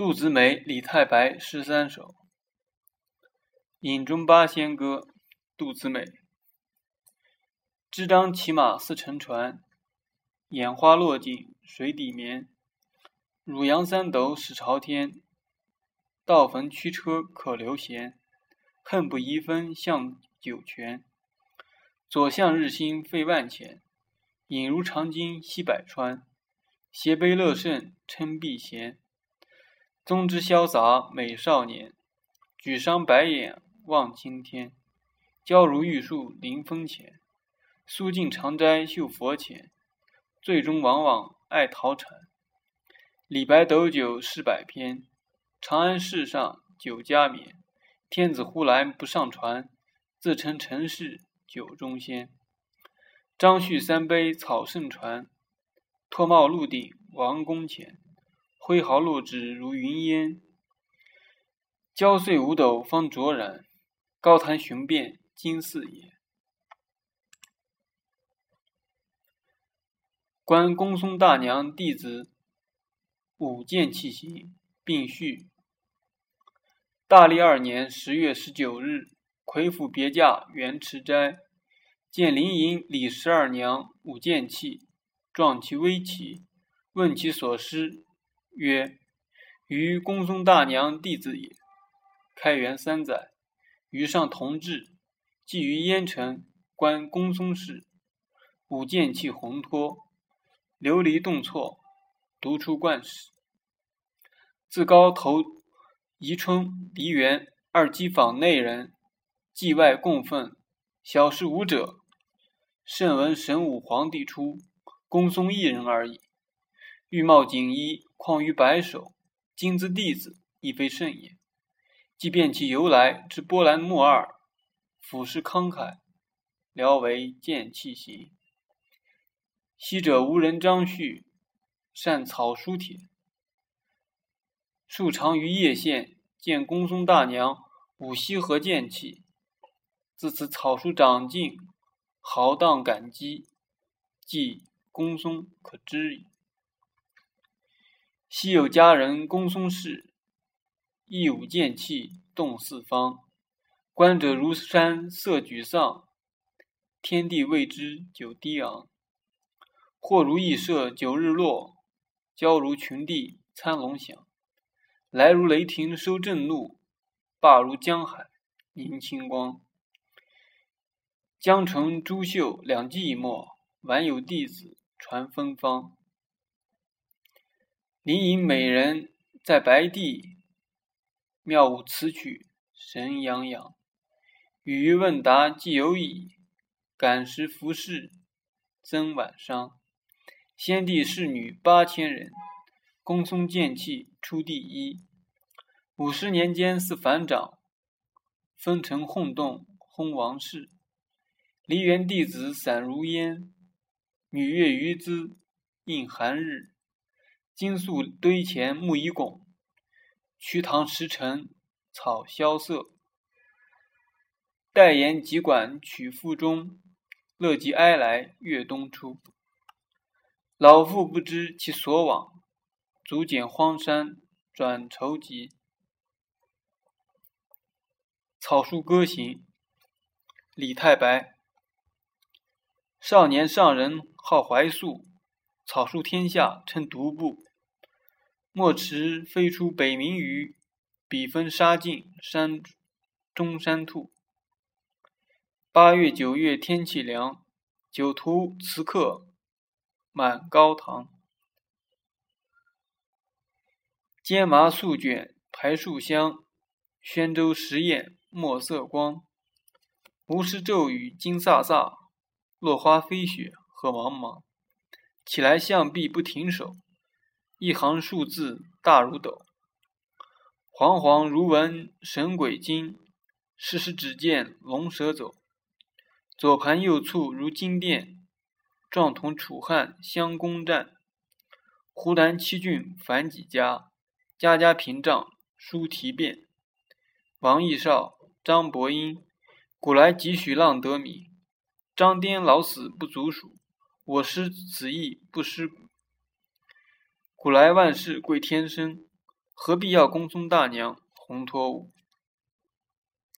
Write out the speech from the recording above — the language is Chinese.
杜子美、李太白诗三首。饮中八仙歌，杜子美。支张骑马似乘船，眼花落尽水底眠。汝阳三斗始朝天，道逢驱车可留闲。恨不移分向九泉，左向日星费万钱。饮如长鲸吸百川，斜杯乐甚称避嫌。宗之潇洒美少年，举觞白眼望青天。娇如玉树临风前，苏静长斋绣佛前。最终往往爱陶禅。李白斗酒诗百篇，长安市上酒家眠。天子呼来不上船，自称臣是酒中仙。张旭三杯草圣传，脱帽露顶王宫前。挥毫落纸如云烟，焦碎五斗方卓然。高谈雄辩今四野。观公孙大娘弟子舞剑器行，并序。大历二年十月十九日，魁府别驾元池斋，见灵隐李十二娘舞剑器，壮其威奇，问其所失。曰：余公孙大娘弟子也。开元三载，于上同治，寄于燕城，观公孙氏，舞剑气宏托，琉璃动错，独出冠史。自高头宜春、梨园二机坊内人，祭外供奉，小事武者，甚闻神武皇帝出，公孙一人而已。玉帽锦衣，况于白首，今之弟子，亦非甚也。即便其由来之波澜莫二，俯视慷慨，聊为剑气行。昔者无人张旭，善草书帖。数常于叶县见公孙大娘舞西河剑气，自此草书长进，豪荡感激，即公孙可知矣。昔有佳人公孙氏，一舞剑气动四方。观者如山色沮丧，天地为之久低昂。或如羿射九日落，娇如群帝参龙翔。来如雷霆收震怒，罢如江海凝清光。江城朱秀两寂寞，晚有弟子传芬芳。灵隐美人在白帝，妙舞此曲神洋洋。与于问答既有矣，感时服饰增晚伤。先帝侍女八千人，公孙剑气出第一。五十年间似反掌，风尘轰动轰王室。梨园弟子散如烟，女乐余姿映寒日。金粟堆前木已拱，瞿塘石城草萧瑟。待言急管曲腹中，乐极哀来月东出。老妇不知其所往，足减荒山转愁急。草书歌行，李太白。少年上人好怀素，草书天下称独步。墨池飞出北冥鱼，笔锋杀尽山中山兔。八月九月天气凉，酒徒辞客满高堂。煎麻素卷排树香，宣州食宴墨色光。无事骤雨惊飒飒，落花飞雪何茫茫。起来向壁不停手。一行数字大如斗，惶惶如闻神鬼惊，时时只见龙蛇走。左盘右簇如金殿，状同楚汉相攻战。湖南七郡凡几家，家家屏障书题变。王义少、张伯英，古来几许浪得名。张颠老死不足数，我师此意不失古。古来万事贵天生，何必要恭送大娘红脱舞？